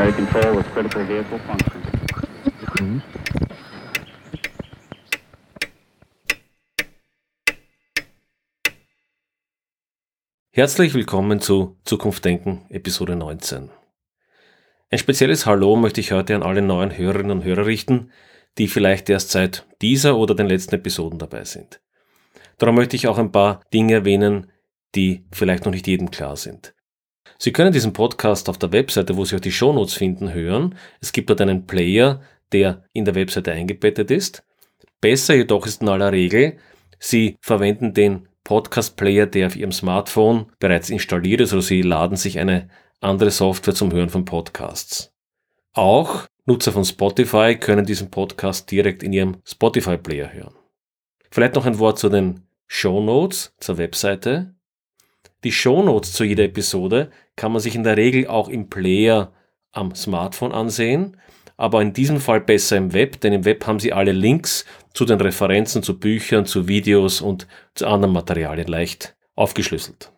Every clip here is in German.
primary control with critical vehicle function. Herzlich willkommen zu Zukunft Denken, Episode 19. Ein spezielles Hallo möchte ich heute an alle neuen Hörerinnen und Hörer richten, die vielleicht erst seit dieser oder den letzten Episoden dabei sind. Darum möchte ich auch ein paar Dinge erwähnen, die vielleicht noch nicht jedem klar sind. Sie können diesen Podcast auf der Webseite, wo Sie auch die Shownotes finden, hören. Es gibt dort einen Player, der in der Webseite eingebettet ist. Besser jedoch ist in aller Regel, Sie verwenden den Podcast-Player, der auf Ihrem Smartphone bereits installiert ist, oder Sie laden sich eine andere Software zum Hören von Podcasts. Auch Nutzer von Spotify können diesen Podcast direkt in ihrem Spotify-Player hören. Vielleicht noch ein Wort zu den Show Notes zur Webseite. Die Show Notes zu jeder Episode kann man sich in der Regel auch im Player am Smartphone ansehen, aber in diesem Fall besser im Web, denn im Web haben Sie alle Links zu den Referenzen, zu Büchern, zu Videos und zu anderen Materialien leicht aufgeschlüsselt.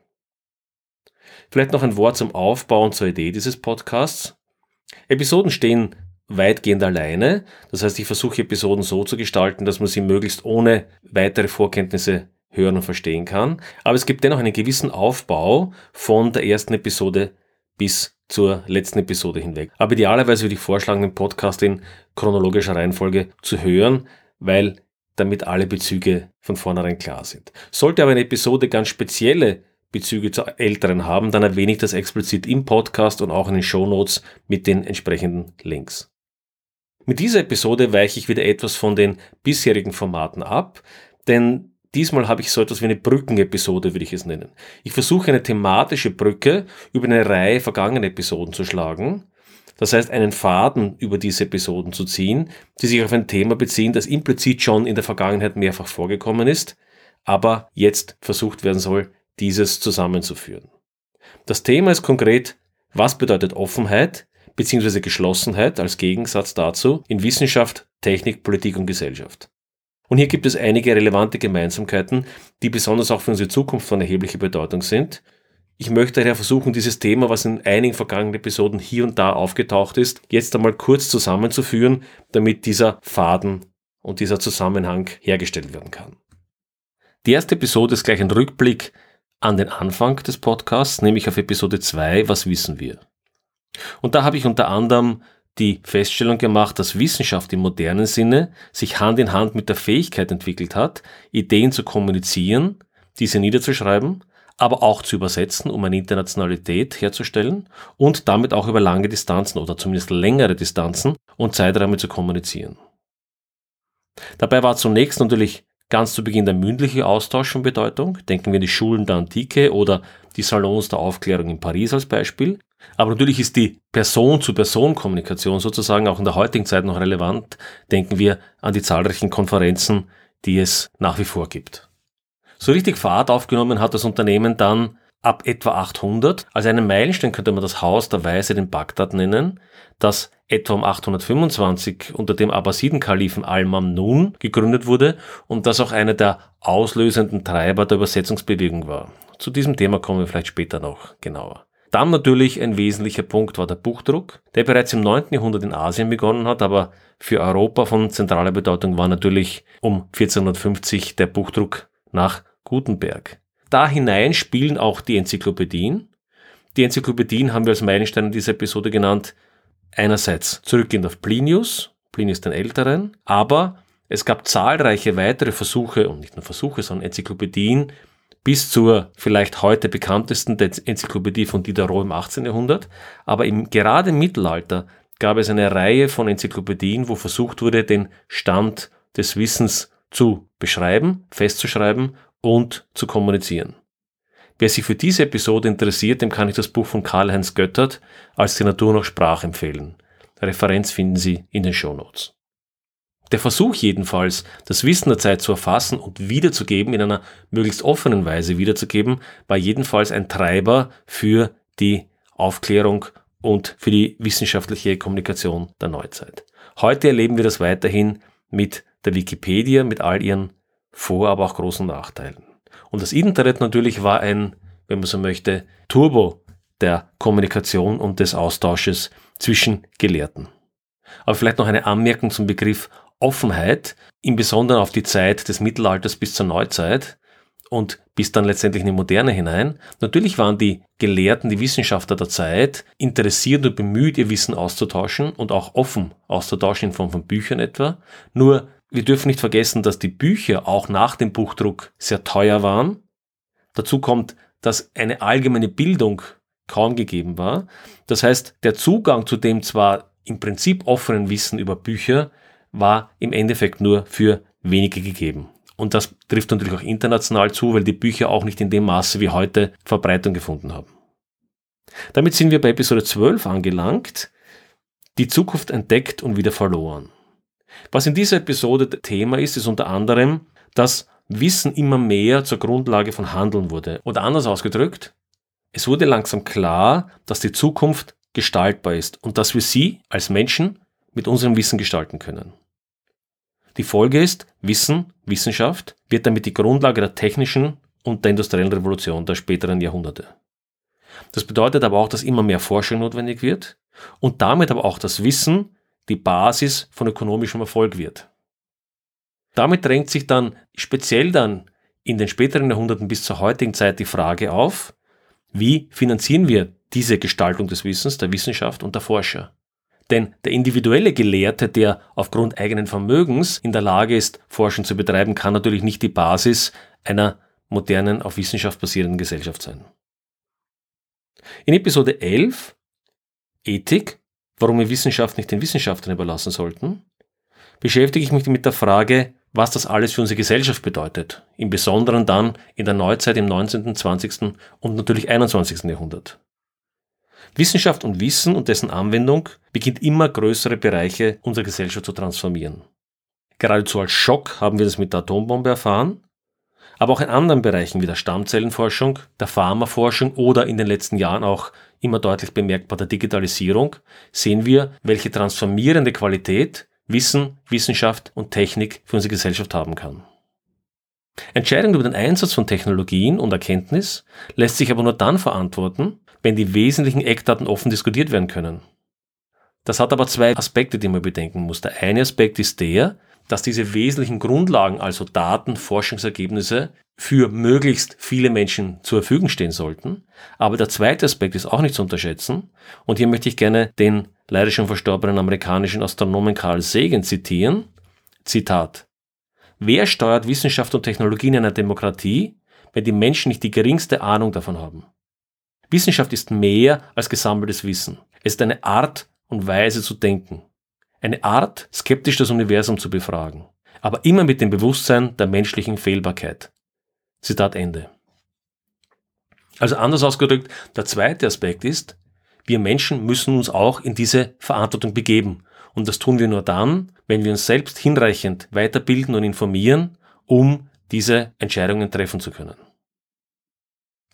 Vielleicht noch ein Wort zum Aufbau und zur Idee dieses Podcasts. Episoden stehen weitgehend alleine. Das heißt, ich versuche Episoden so zu gestalten, dass man sie möglichst ohne weitere Vorkenntnisse hören und verstehen kann. Aber es gibt dennoch einen gewissen Aufbau von der ersten Episode bis zur letzten Episode hinweg. Aber idealerweise würde ich vorschlagen, den Podcast in chronologischer Reihenfolge zu hören, weil damit alle Bezüge von vornherein klar sind. Sollte aber eine Episode ganz spezielle Bezüge zu älteren haben, dann erwähne ich das explizit im Podcast und auch in den Show Notes mit den entsprechenden Links. Mit dieser Episode weiche ich wieder etwas von den bisherigen Formaten ab, denn diesmal habe ich so etwas wie eine Brückenepisode, würde ich es nennen. Ich versuche eine thematische Brücke über eine Reihe vergangener Episoden zu schlagen. Das heißt, einen Faden über diese Episoden zu ziehen, die sich auf ein Thema beziehen, das implizit schon in der Vergangenheit mehrfach vorgekommen ist, aber jetzt versucht werden soll, dieses zusammenzuführen. Das Thema ist konkret, was bedeutet Offenheit bzw. Geschlossenheit als Gegensatz dazu in Wissenschaft, Technik, Politik und Gesellschaft. Und hier gibt es einige relevante Gemeinsamkeiten, die besonders auch für unsere Zukunft von erheblicher Bedeutung sind. Ich möchte daher versuchen, dieses Thema, was in einigen vergangenen Episoden hier und da aufgetaucht ist, jetzt einmal kurz zusammenzuführen, damit dieser Faden und dieser Zusammenhang hergestellt werden kann. Die erste Episode ist gleich ein Rückblick an den Anfang des Podcasts, nämlich auf Episode 2, was wissen wir? Und da habe ich unter anderem die Feststellung gemacht, dass Wissenschaft im modernen Sinne sich Hand in Hand mit der Fähigkeit entwickelt hat, Ideen zu kommunizieren, diese niederzuschreiben, aber auch zu übersetzen, um eine Internationalität herzustellen und damit auch über lange Distanzen oder zumindest längere Distanzen und Zeiträume zu kommunizieren. Dabei war zunächst natürlich ganz zu Beginn der mündliche Austausch von Bedeutung. Denken wir an die Schulen der Antike oder die Salons der Aufklärung in Paris als Beispiel. Aber natürlich ist die Person-zu-Person-Kommunikation sozusagen auch in der heutigen Zeit noch relevant. Denken wir an die zahlreichen Konferenzen, die es nach wie vor gibt. So richtig Fahrt aufgenommen hat das Unternehmen dann ab etwa 800. Als einen Meilenstein könnte man das Haus der Weise in Bagdad nennen, das etwa um 825 unter dem Abbasiden-Kalifen Al-Mamnun gegründet wurde und das auch einer der auslösenden Treiber der Übersetzungsbewegung war. Zu diesem Thema kommen wir vielleicht später noch genauer. Dann natürlich ein wesentlicher Punkt war der Buchdruck, der bereits im 9. Jahrhundert in Asien begonnen hat, aber für Europa von zentraler Bedeutung war natürlich um 1450 der Buchdruck nach Gutenberg. Da hinein spielen auch die Enzyklopädien. Die Enzyklopädien haben wir als Meilenstein in dieser Episode genannt. Einerseits zurückgehend auf Plinius, Plinius den Älteren, aber es gab zahlreiche weitere Versuche, und nicht nur Versuche, sondern Enzyklopädien, bis zur vielleicht heute bekanntesten Enzyklopädie von Diderot im 18. Jahrhundert. Aber im, gerade im Mittelalter gab es eine Reihe von Enzyklopädien, wo versucht wurde, den Stand des Wissens zu beschreiben, festzuschreiben und zu kommunizieren. Wer sich für diese Episode interessiert, dem kann ich das Buch von Karl-Heinz Göttert als die Natur noch Sprach empfehlen. Referenz finden Sie in den Show Notes. Der Versuch jedenfalls, das Wissen der Zeit zu erfassen und wiederzugeben, in einer möglichst offenen Weise wiederzugeben, war jedenfalls ein Treiber für die Aufklärung und für die wissenschaftliche Kommunikation der Neuzeit. Heute erleben wir das weiterhin mit der Wikipedia, mit all ihren Vor-, aber auch großen Nachteilen. Und das Internet natürlich war ein, wenn man so möchte, Turbo der Kommunikation und des Austausches zwischen Gelehrten. Aber vielleicht noch eine Anmerkung zum Begriff Offenheit, im Besonderen auf die Zeit des Mittelalters bis zur Neuzeit und bis dann letztendlich in die Moderne hinein. Natürlich waren die Gelehrten, die Wissenschaftler der Zeit interessiert und bemüht, ihr Wissen auszutauschen und auch offen auszutauschen in Form von Büchern etwa. Nur wir dürfen nicht vergessen, dass die Bücher auch nach dem Buchdruck sehr teuer waren. Dazu kommt, dass eine allgemeine Bildung kaum gegeben war. Das heißt, der Zugang zu dem zwar im Prinzip offenen Wissen über Bücher war im Endeffekt nur für wenige gegeben. Und das trifft natürlich auch international zu, weil die Bücher auch nicht in dem Maße wie heute Verbreitung gefunden haben. Damit sind wir bei Episode 12 angelangt. Die Zukunft entdeckt und wieder verloren. Was in dieser Episode Thema ist, ist unter anderem, dass Wissen immer mehr zur Grundlage von Handeln wurde. Oder anders ausgedrückt, es wurde langsam klar, dass die Zukunft gestaltbar ist und dass wir sie als Menschen mit unserem Wissen gestalten können. Die Folge ist, Wissen, Wissenschaft wird damit die Grundlage der technischen und der industriellen Revolution der späteren Jahrhunderte. Das bedeutet aber auch, dass immer mehr Forschung notwendig wird und damit aber auch das Wissen die Basis von ökonomischem Erfolg wird. Damit drängt sich dann speziell dann in den späteren Jahrhunderten bis zur heutigen Zeit die Frage auf, wie finanzieren wir diese Gestaltung des Wissens, der Wissenschaft und der Forscher? Denn der individuelle Gelehrte, der aufgrund eigenen Vermögens in der Lage ist, Forschung zu betreiben, kann natürlich nicht die Basis einer modernen, auf Wissenschaft basierenden Gesellschaft sein. In Episode 11 Ethik, warum wir Wissenschaft nicht den Wissenschaftlern überlassen sollten, beschäftige ich mich mit der Frage, was das alles für unsere Gesellschaft bedeutet, im Besonderen dann in der Neuzeit im 19., 20. und natürlich 21. Jahrhundert. Wissenschaft und Wissen und dessen Anwendung beginnt immer größere Bereiche unserer Gesellschaft zu transformieren. Geradezu als Schock haben wir das mit der Atombombe erfahren, aber auch in anderen Bereichen wie der Stammzellenforschung, der Pharmaforschung oder in den letzten Jahren auch immer deutlich bemerkbar der Digitalisierung sehen wir, welche transformierende Qualität Wissen, Wissenschaft und Technik für unsere Gesellschaft haben kann. Entscheidung über den Einsatz von Technologien und Erkenntnis lässt sich aber nur dann verantworten, wenn die wesentlichen Eckdaten offen diskutiert werden können. Das hat aber zwei Aspekte, die man bedenken muss. Der eine Aspekt ist der, dass diese wesentlichen Grundlagen, also Daten, Forschungsergebnisse, für möglichst viele Menschen zur Verfügung stehen sollten. Aber der zweite Aspekt ist auch nicht zu unterschätzen. Und hier möchte ich gerne den leider schon verstorbenen amerikanischen Astronomen Carl Sagan zitieren. Zitat. Wer steuert Wissenschaft und Technologie in einer Demokratie, wenn die Menschen nicht die geringste Ahnung davon haben? Wissenschaft ist mehr als gesammeltes Wissen. Es ist eine Art und Weise zu denken. Eine Art, skeptisch das Universum zu befragen. Aber immer mit dem Bewusstsein der menschlichen Fehlbarkeit. Zitat Ende. Also anders ausgedrückt, der zweite Aspekt ist, wir Menschen müssen uns auch in diese Verantwortung begeben. Und das tun wir nur dann, wenn wir uns selbst hinreichend weiterbilden und informieren, um diese Entscheidungen treffen zu können.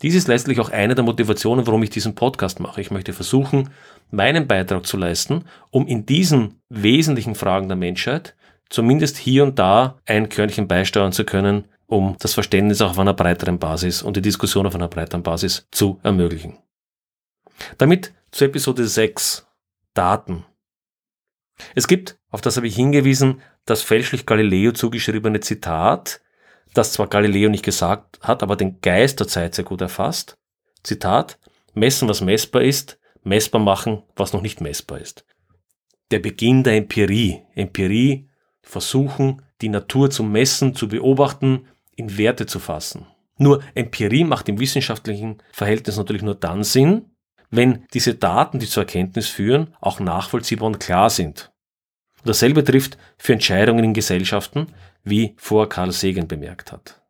Dies ist letztlich auch eine der Motivationen, warum ich diesen Podcast mache. Ich möchte versuchen, meinen Beitrag zu leisten, um in diesen wesentlichen Fragen der Menschheit zumindest hier und da ein Körnchen beisteuern zu können, um das Verständnis auch auf einer breiteren Basis und die Diskussion auf einer breiteren Basis zu ermöglichen. Damit zu Episode 6 Daten. Es gibt, auf das habe ich hingewiesen, das fälschlich Galileo zugeschriebene Zitat, das zwar Galileo nicht gesagt hat, aber den Geist der Zeit sehr gut erfasst. Zitat, messen, was messbar ist, messbar machen, was noch nicht messbar ist. Der Beginn der Empirie. Empirie, versuchen, die Natur zu messen, zu beobachten, in Werte zu fassen. Nur Empirie macht im wissenschaftlichen Verhältnis natürlich nur dann Sinn, wenn diese Daten, die zur Erkenntnis führen, auch nachvollziehbar und klar sind. Dasselbe trifft für Entscheidungen in Gesellschaften, wie vor Karl Sagan bemerkt hat.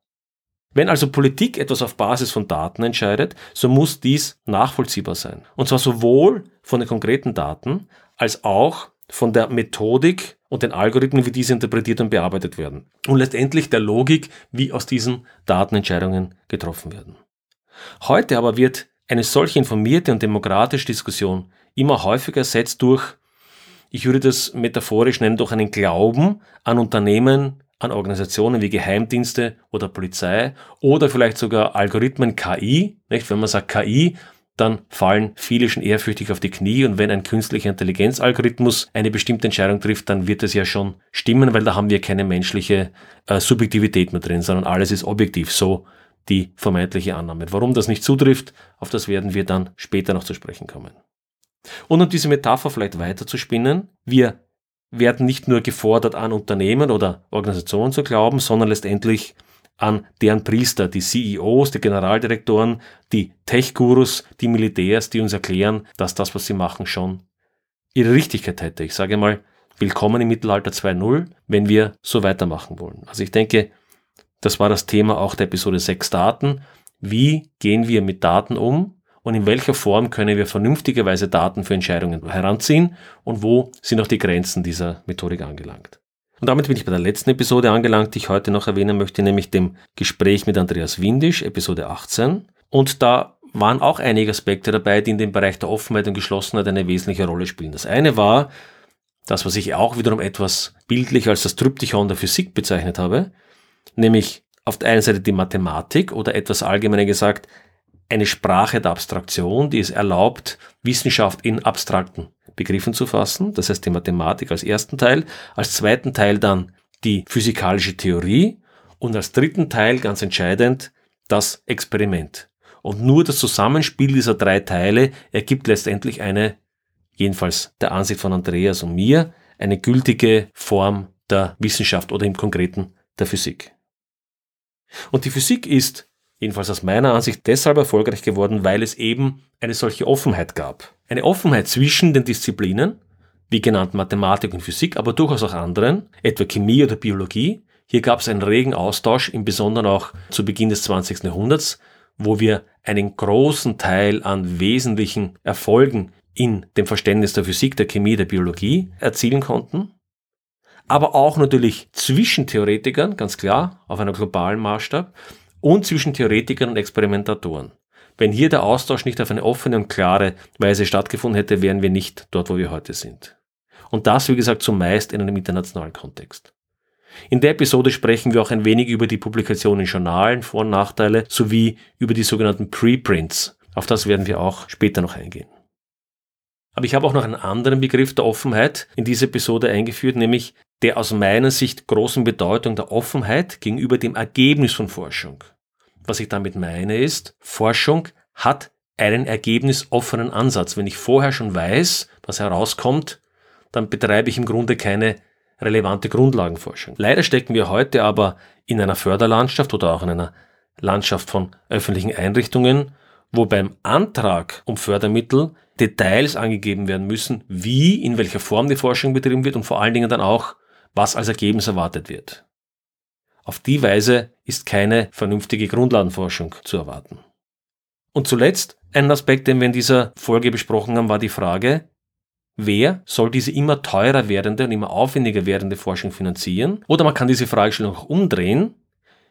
Wenn also Politik etwas auf Basis von Daten entscheidet, so muss dies nachvollziehbar sein. Und zwar sowohl von den konkreten Daten als auch von der Methodik und den Algorithmen, wie diese interpretiert und bearbeitet werden. Und letztendlich der Logik, wie aus diesen Daten Entscheidungen getroffen werden. Heute aber wird eine solche informierte und demokratische Diskussion immer häufiger ersetzt durch, ich würde das metaphorisch nennen, durch einen Glauben an Unternehmen, an Organisationen wie Geheimdienste oder Polizei oder vielleicht sogar Algorithmen KI. Nicht? Wenn man sagt KI, dann fallen viele schon ehrfürchtig auf die Knie und wenn ein künstlicher Intelligenzalgorithmus eine bestimmte Entscheidung trifft, dann wird es ja schon stimmen, weil da haben wir keine menschliche äh, Subjektivität mehr drin, sondern alles ist objektiv, so die vermeintliche Annahme. Warum das nicht zutrifft, auf das werden wir dann später noch zu sprechen kommen. Und um diese Metapher vielleicht weiter zu spinnen, wir werden nicht nur gefordert, an Unternehmen oder Organisationen zu glauben, sondern letztendlich an deren Priester, die CEOs, die Generaldirektoren, die Tech-Gurus, die Militärs, die uns erklären, dass das, was sie machen, schon ihre Richtigkeit hätte. Ich sage mal, willkommen im Mittelalter 2.0, wenn wir so weitermachen wollen. Also ich denke, das war das Thema auch der Episode 6 Daten. Wie gehen wir mit Daten um und in welcher Form können wir vernünftigerweise Daten für Entscheidungen heranziehen und wo sind auch die Grenzen dieser Methodik angelangt. Und damit bin ich bei der letzten Episode angelangt, die ich heute noch erwähnen möchte, nämlich dem Gespräch mit Andreas Windisch, Episode 18. Und da waren auch einige Aspekte dabei, die in dem Bereich der Offenheit und Geschlossenheit eine wesentliche Rolle spielen. Das eine war, das, was ich auch wiederum etwas bildlich als das Tryptychon der Physik bezeichnet habe, nämlich auf der einen Seite die Mathematik oder etwas allgemeiner gesagt, eine Sprache der Abstraktion, die es erlaubt, Wissenschaft in abstrakten Begriffen zu fassen, das heißt die Mathematik als ersten Teil, als zweiten Teil dann die physikalische Theorie und als dritten Teil ganz entscheidend das Experiment. Und nur das Zusammenspiel dieser drei Teile ergibt letztendlich eine, jedenfalls der Ansicht von Andreas und mir, eine gültige Form der Wissenschaft oder im Konkreten der Physik. Und die Physik ist jedenfalls aus meiner Ansicht deshalb erfolgreich geworden, weil es eben eine solche Offenheit gab. Eine Offenheit zwischen den Disziplinen, wie genannt Mathematik und Physik, aber durchaus auch anderen, etwa Chemie oder Biologie. Hier gab es einen regen Austausch, im Besonderen auch zu Beginn des 20. Jahrhunderts, wo wir einen großen Teil an wesentlichen Erfolgen in dem Verständnis der Physik, der Chemie, der Biologie erzielen konnten. Aber auch natürlich zwischen Theoretikern, ganz klar, auf einem globalen Maßstab und zwischen Theoretikern und Experimentatoren. Wenn hier der Austausch nicht auf eine offene und klare Weise stattgefunden hätte, wären wir nicht dort, wo wir heute sind. Und das, wie gesagt, zumeist in einem internationalen Kontext. In der Episode sprechen wir auch ein wenig über die Publikation in Journalen, Vor- und Nachteile, sowie über die sogenannten Preprints. Auf das werden wir auch später noch eingehen. Aber ich habe auch noch einen anderen Begriff der Offenheit in diese Episode eingeführt, nämlich der aus meiner Sicht großen Bedeutung der Offenheit gegenüber dem Ergebnis von Forschung. Was ich damit meine ist, Forschung hat einen ergebnisoffenen Ansatz. Wenn ich vorher schon weiß, was herauskommt, dann betreibe ich im Grunde keine relevante Grundlagenforschung. Leider stecken wir heute aber in einer Förderlandschaft oder auch in einer Landschaft von öffentlichen Einrichtungen, wo beim Antrag um Fördermittel Details angegeben werden müssen, wie, in welcher Form die Forschung betrieben wird und vor allen Dingen dann auch, was als Ergebnis erwartet wird. Auf die Weise ist keine vernünftige Grundlagenforschung zu erwarten. Und zuletzt, ein Aspekt, den wir in dieser Folge besprochen haben, war die Frage, wer soll diese immer teurer werdende und immer aufwendiger werdende Forschung finanzieren? Oder man kann diese Fragestellung auch umdrehen.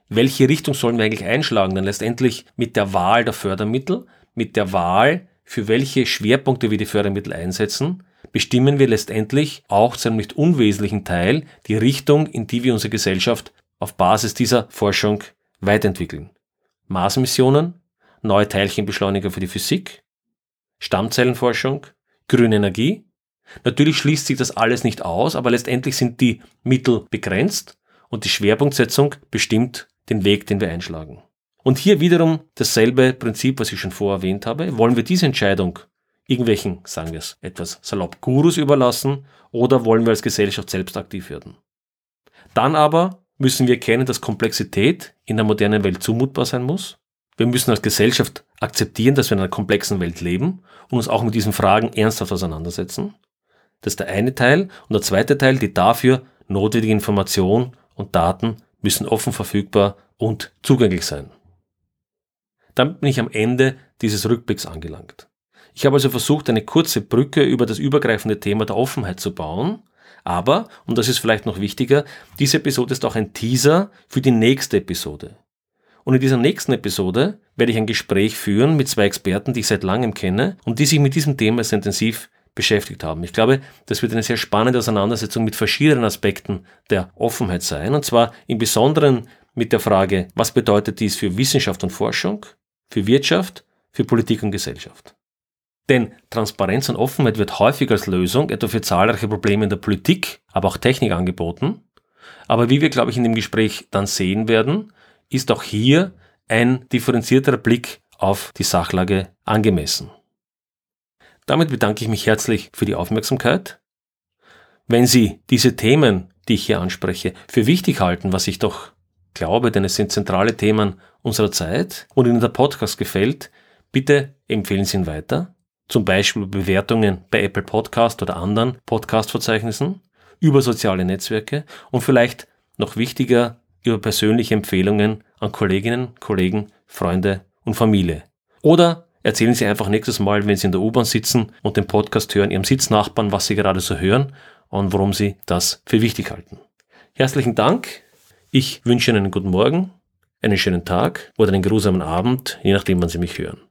Welche Richtung sollen wir eigentlich einschlagen? Denn letztendlich mit der Wahl der Fördermittel, mit der Wahl, für welche Schwerpunkte wir die Fördermittel einsetzen, bestimmen wir letztendlich auch zu einem nicht unwesentlichen Teil die Richtung, in die wir unsere Gesellschaft auf Basis dieser Forschung weiterentwickeln. Marsmissionen, neue Teilchenbeschleuniger für die Physik, Stammzellenforschung, grüne Energie. Natürlich schließt sich das alles nicht aus, aber letztendlich sind die Mittel begrenzt und die Schwerpunktsetzung bestimmt den Weg, den wir einschlagen. Und hier wiederum dasselbe Prinzip, was ich schon vorher erwähnt habe. Wollen wir diese Entscheidung irgendwelchen, sagen wir es etwas salopp, Gurus überlassen oder wollen wir als Gesellschaft selbst aktiv werden? Dann aber müssen wir erkennen, dass Komplexität in der modernen Welt zumutbar sein muss. Wir müssen als Gesellschaft akzeptieren, dass wir in einer komplexen Welt leben und uns auch mit diesen Fragen ernsthaft auseinandersetzen. Das ist der eine Teil. Und der zweite Teil, die dafür notwendige Information und Daten müssen offen verfügbar und zugänglich sein. Dann bin ich am Ende dieses Rückblicks angelangt. Ich habe also versucht, eine kurze Brücke über das übergreifende Thema der Offenheit zu bauen. Aber, und das ist vielleicht noch wichtiger, diese Episode ist auch ein Teaser für die nächste Episode. Und in dieser nächsten Episode werde ich ein Gespräch führen mit zwei Experten, die ich seit langem kenne und die sich mit diesem Thema sehr intensiv beschäftigt haben. Ich glaube, das wird eine sehr spannende Auseinandersetzung mit verschiedenen Aspekten der Offenheit sein. Und zwar im Besonderen mit der Frage, was bedeutet dies für Wissenschaft und Forschung, für Wirtschaft, für Politik und Gesellschaft. Denn Transparenz und Offenheit wird häufig als Lösung, etwa für zahlreiche Probleme in der Politik, aber auch Technik angeboten. Aber wie wir, glaube ich, in dem Gespräch dann sehen werden, ist auch hier ein differenzierterer Blick auf die Sachlage angemessen. Damit bedanke ich mich herzlich für die Aufmerksamkeit. Wenn Sie diese Themen, die ich hier anspreche, für wichtig halten, was ich doch glaube, denn es sind zentrale Themen unserer Zeit und Ihnen der Podcast gefällt, bitte empfehlen Sie ihn weiter. Zum Beispiel Bewertungen bei Apple Podcast oder anderen Podcast-Verzeichnissen, über soziale Netzwerke und vielleicht noch wichtiger über persönliche Empfehlungen an Kolleginnen, Kollegen, Freunde und Familie. Oder erzählen Sie einfach nächstes Mal, wenn Sie in der U-Bahn sitzen und den Podcast hören, Ihrem Sitznachbarn, was Sie gerade so hören und warum Sie das für wichtig halten. Herzlichen Dank. Ich wünsche Ihnen einen guten Morgen, einen schönen Tag oder einen geruhsamen Abend, je nachdem, wann Sie mich hören.